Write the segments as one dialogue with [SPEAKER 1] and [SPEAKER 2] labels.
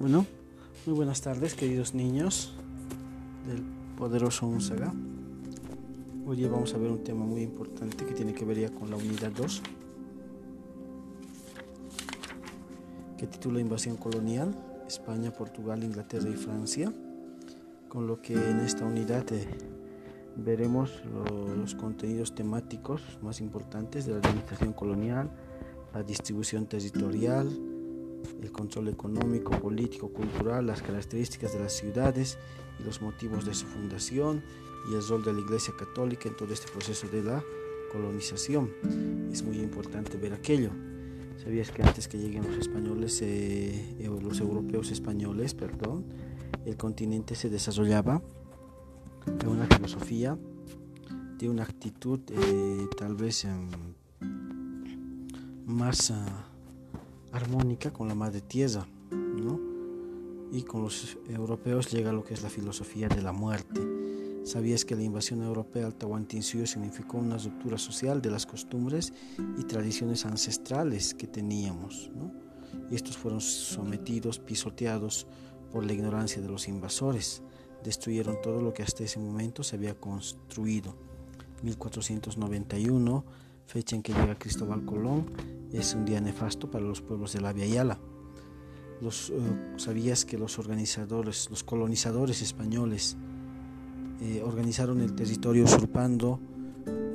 [SPEAKER 1] Bueno, muy buenas tardes, queridos niños del poderoso Unsaga. Hoy vamos a ver un tema muy importante que tiene que ver ya con la unidad 2, que titula Invasión colonial, España, Portugal, Inglaterra y Francia, con lo que en esta unidad eh, veremos los contenidos temáticos más importantes de la administración colonial, la distribución territorial, el control económico, político, cultural, las características de las ciudades y los motivos de su fundación y el rol de la Iglesia Católica en todo este proceso de la colonización. Es muy importante ver aquello. ¿Sabías que antes que lleguen los españoles, eh, los europeos españoles, perdón, el continente se desarrollaba de una filosofía, de una actitud eh, tal vez em, más... Ah, armónica con la madre tierra, ¿no? Y con los europeos llega lo que es la filosofía de la muerte. ¿Sabías que la invasión europea al Tahuantinsuyo significó una ruptura social de las costumbres y tradiciones ancestrales que teníamos? ¿no? Y estos fueron sometidos, pisoteados por la ignorancia de los invasores. Destruyeron todo lo que hasta ese momento se había construido. 1491, fecha en que llega Cristóbal Colón, es un día nefasto para los pueblos de la Via Yala. Los, eh, ¿Sabías que los organizadores, los colonizadores españoles eh, organizaron el territorio usurpando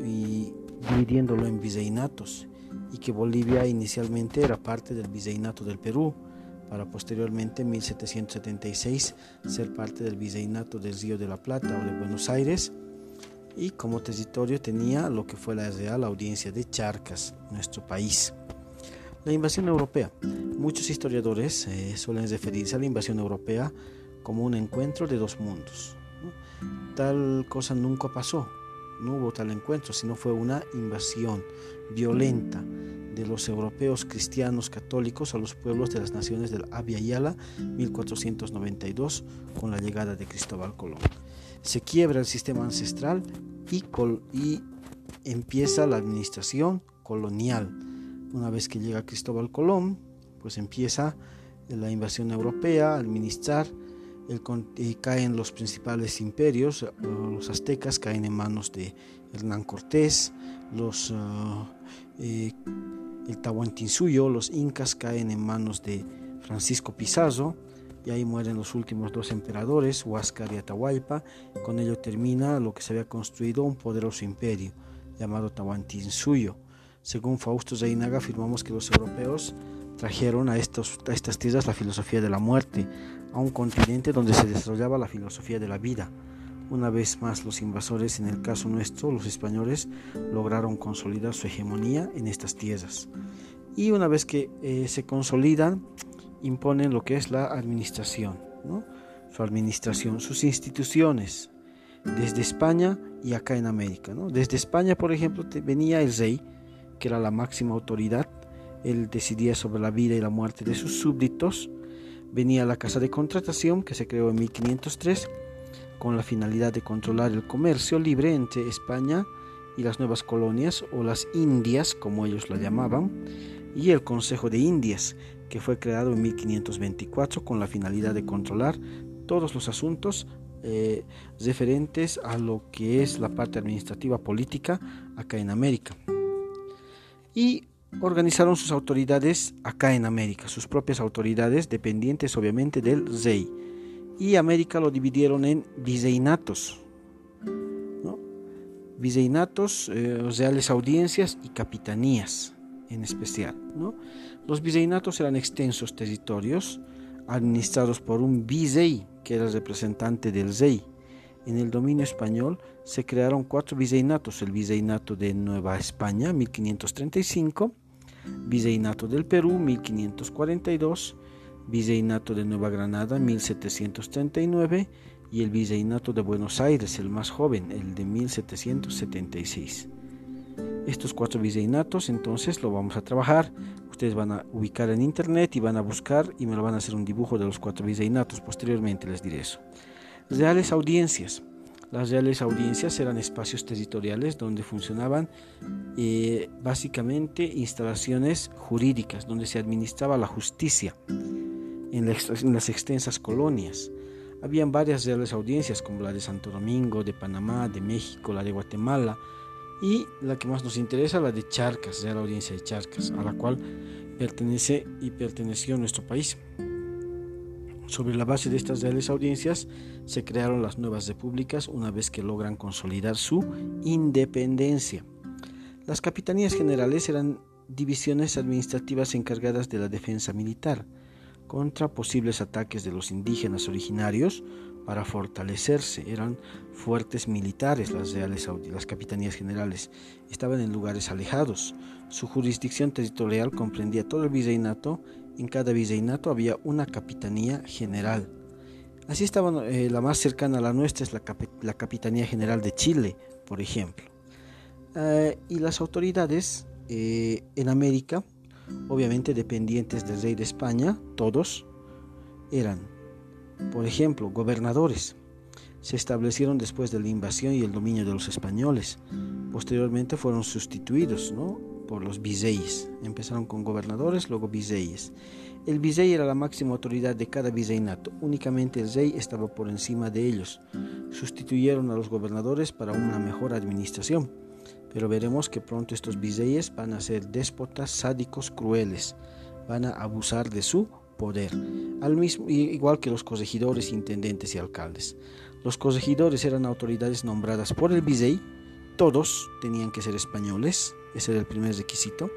[SPEAKER 1] y dividiéndolo en viceinatos y que Bolivia inicialmente era parte del viceinato del Perú para posteriormente en 1776 ser parte del viceinato del Río de la Plata o de Buenos Aires y como territorio tenía lo que fue la Real Audiencia de Charcas, nuestro país. La invasión europea. Muchos historiadores eh, suelen referirse a la invasión europea como un encuentro de dos mundos. Tal cosa nunca pasó, no hubo tal encuentro, sino fue una invasión violenta de los europeos cristianos católicos a los pueblos de las naciones del Abya Yala 1492 con la llegada de Cristóbal Colón. Se quiebra el sistema ancestral y, empieza la administración colonial. Una vez que llega Cristóbal Colón, pues empieza la invasión europea, administrar, y caen los principales imperios, los aztecas caen en manos de Hernán Cortés, los, uh, el Tahuantinsuyo, los incas caen en manos de Francisco Pizarro, y ahí mueren los últimos dos emperadores, Huáscar y Atahualpa. Con ello termina lo que se había construido un poderoso imperio llamado Tahuantinsuyo. Según Fausto Zainaga, afirmamos que los europeos trajeron a, estos, a estas tierras la filosofía de la muerte, a un continente donde se desarrollaba la filosofía de la vida. Una vez más, los invasores, en el caso nuestro, los españoles, lograron consolidar su hegemonía en estas tierras. Y una vez que eh, se consolidan, imponen lo que es la administración, su administración, sus instituciones, desde España y acá en América. Desde España, por ejemplo, venía el rey, que era la máxima autoridad, él decidía sobre la vida y la muerte de sus súbditos. Venía la Casa de Contratación, que se creó en 1503, con la finalidad de controlar el comercio libre entre España y las nuevas colonias, o las Indias, como ellos la llamaban, y el Consejo de Indias, que fue creado en 1524 con la finalidad de controlar todos los asuntos eh, referentes a lo que es la parte administrativa política acá en América y organizaron sus autoridades acá en América, sus propias autoridades dependientes obviamente del rey. Y América lo dividieron en viceinatos, ¿no? viceinatos, eh, reales audiencias y capitanías en especial. Los viceinatos eran extensos territorios administrados por un vicey, que era representante del rey en el dominio español se crearon cuatro viceinatos, el viceinato de Nueva España 1535, viceinato del Perú 1542, viceinato de Nueva Granada 1739 y el viceinato de Buenos Aires, el más joven, el de 1776. Estos cuatro viceinatos entonces lo vamos a trabajar. Ustedes van a ubicar en internet y van a buscar y me lo van a hacer un dibujo de los cuatro viceinatos. Posteriormente les diré eso. Reales audiencias. Las reales audiencias eran espacios territoriales donde funcionaban eh, básicamente instalaciones jurídicas, donde se administraba la justicia. en, las extensas colonias. Habían varias reales audiencias como la de Santo Domingo, de Panamá, de México, la de Guatemala y la que más nos interesa, la de Charcas, Real Audiencia de Charcas, a la cual pertenece y perteneció nuestro país. Sobre la base de estas reales audiencias se crearon las nuevas repúblicas una vez que logran consolidar su independencia. Las capitanías generales eran divisiones administrativas encargadas de la defensa militar contra posibles ataques de los indígenas originarios para fortalecerse. Eran fuertes militares las reales las capitanías generales. Estaban en lugares alejados. Su jurisdicción territorial comprendía todo el virreinato. En cada virreinato había una capitanía general. Así estaba eh, la más cercana a la nuestra es la, la Capitanía General de Chile, por ejemplo. Eh, y las autoridades eh, en América, obviamente dependientes del rey de España, todos eran, por ejemplo, gobernadores. Se establecieron después de la invasión y el dominio de los españoles. Posteriormente fueron sustituidos por los virreyes. Empezaron con gobernadores, luego virreyes. El virrey era la máxima autoridad de cada virreinato. Únicamente el rey estaba por encima de ellos. Sustituyeron a los gobernadores para una mejor administración pero veremos que pronto estos virreyes van a ser déspotas, sádicos, crueles, van a abusar de su poder, al mismo, igual que los corregidores, intendentes y alcaldes. Los corregidores eran autoridades nombradas por el virrey, todos tenían que ser españoles, ese era el primer requisito.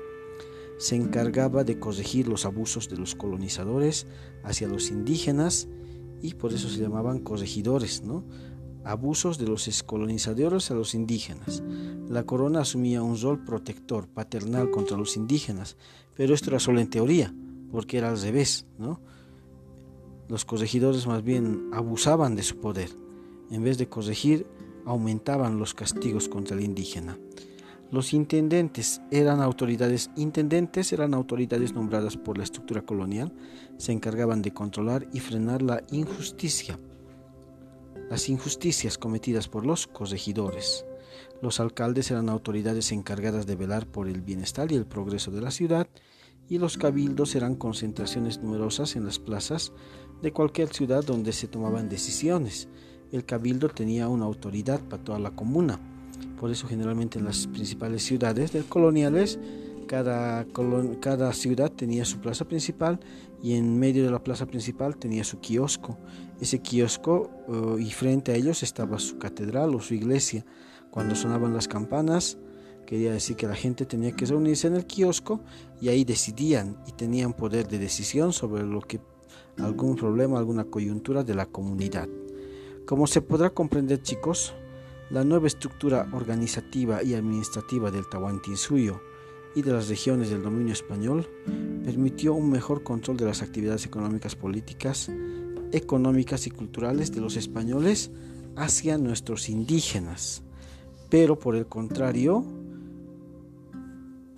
[SPEAKER 1] Se encargaba de corregir los abusos de los colonizadores hacia los indígenas y por eso se llamaban corregidores, ¿no? abusos de los colonizadores a los indígenas. La corona asumía un rol protector, paternal contra los indígenas, pero esto era solo en teoría, porque era al revés, ¿no? Los corregidores más bien abusaban de su poder. En vez de corregir, aumentaban los castigos contra el indígena. Los intendentes eran autoridades, intendentes eran autoridades nombradas por la estructura colonial, se encargaban de controlar y frenar la injusticia las injusticias cometidas por los corregidores. Los alcaldes eran autoridades encargadas de velar por el bienestar y el progreso de la ciudad, y los cabildos eran concentraciones numerosas en las plazas de cualquier ciudad donde se tomaban decisiones. El cabildo tenía una autoridad para toda la comuna. Por eso generalmente en las principales ciudades del coloniales cada, cada ciudad tenía su plaza principal y en medio de la plaza principal tenía su kiosco. Ese kiosco eh, y frente a ellos estaba su catedral o su iglesia. Cuando sonaban las campanas, quería decir que la gente tenía que reunirse en el kiosco y ahí decidían y tenían poder de decisión sobre lo que algún problema, alguna coyuntura de la comunidad. Como se podrá comprender, chicos, la nueva estructura organizativa y administrativa del Tahuantinsuyo y de las regiones del dominio español permitió un mejor control de las actividades económicas, políticas, económicas y culturales de los españoles hacia nuestros indígenas. Pero por el contrario,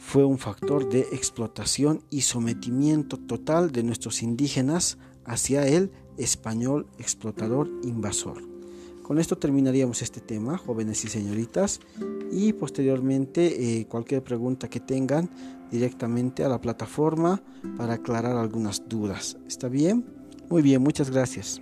[SPEAKER 1] fue un factor de explotación y sometimiento total de nuestros indígenas hacia el español explotador invasor. Con esto terminaríamos este tema, jóvenes y señoritas, y posteriormente eh, cualquier pregunta que tengan directamente a la plataforma para aclarar algunas dudas. ¿Está bien? Muy bien, muchas gracias.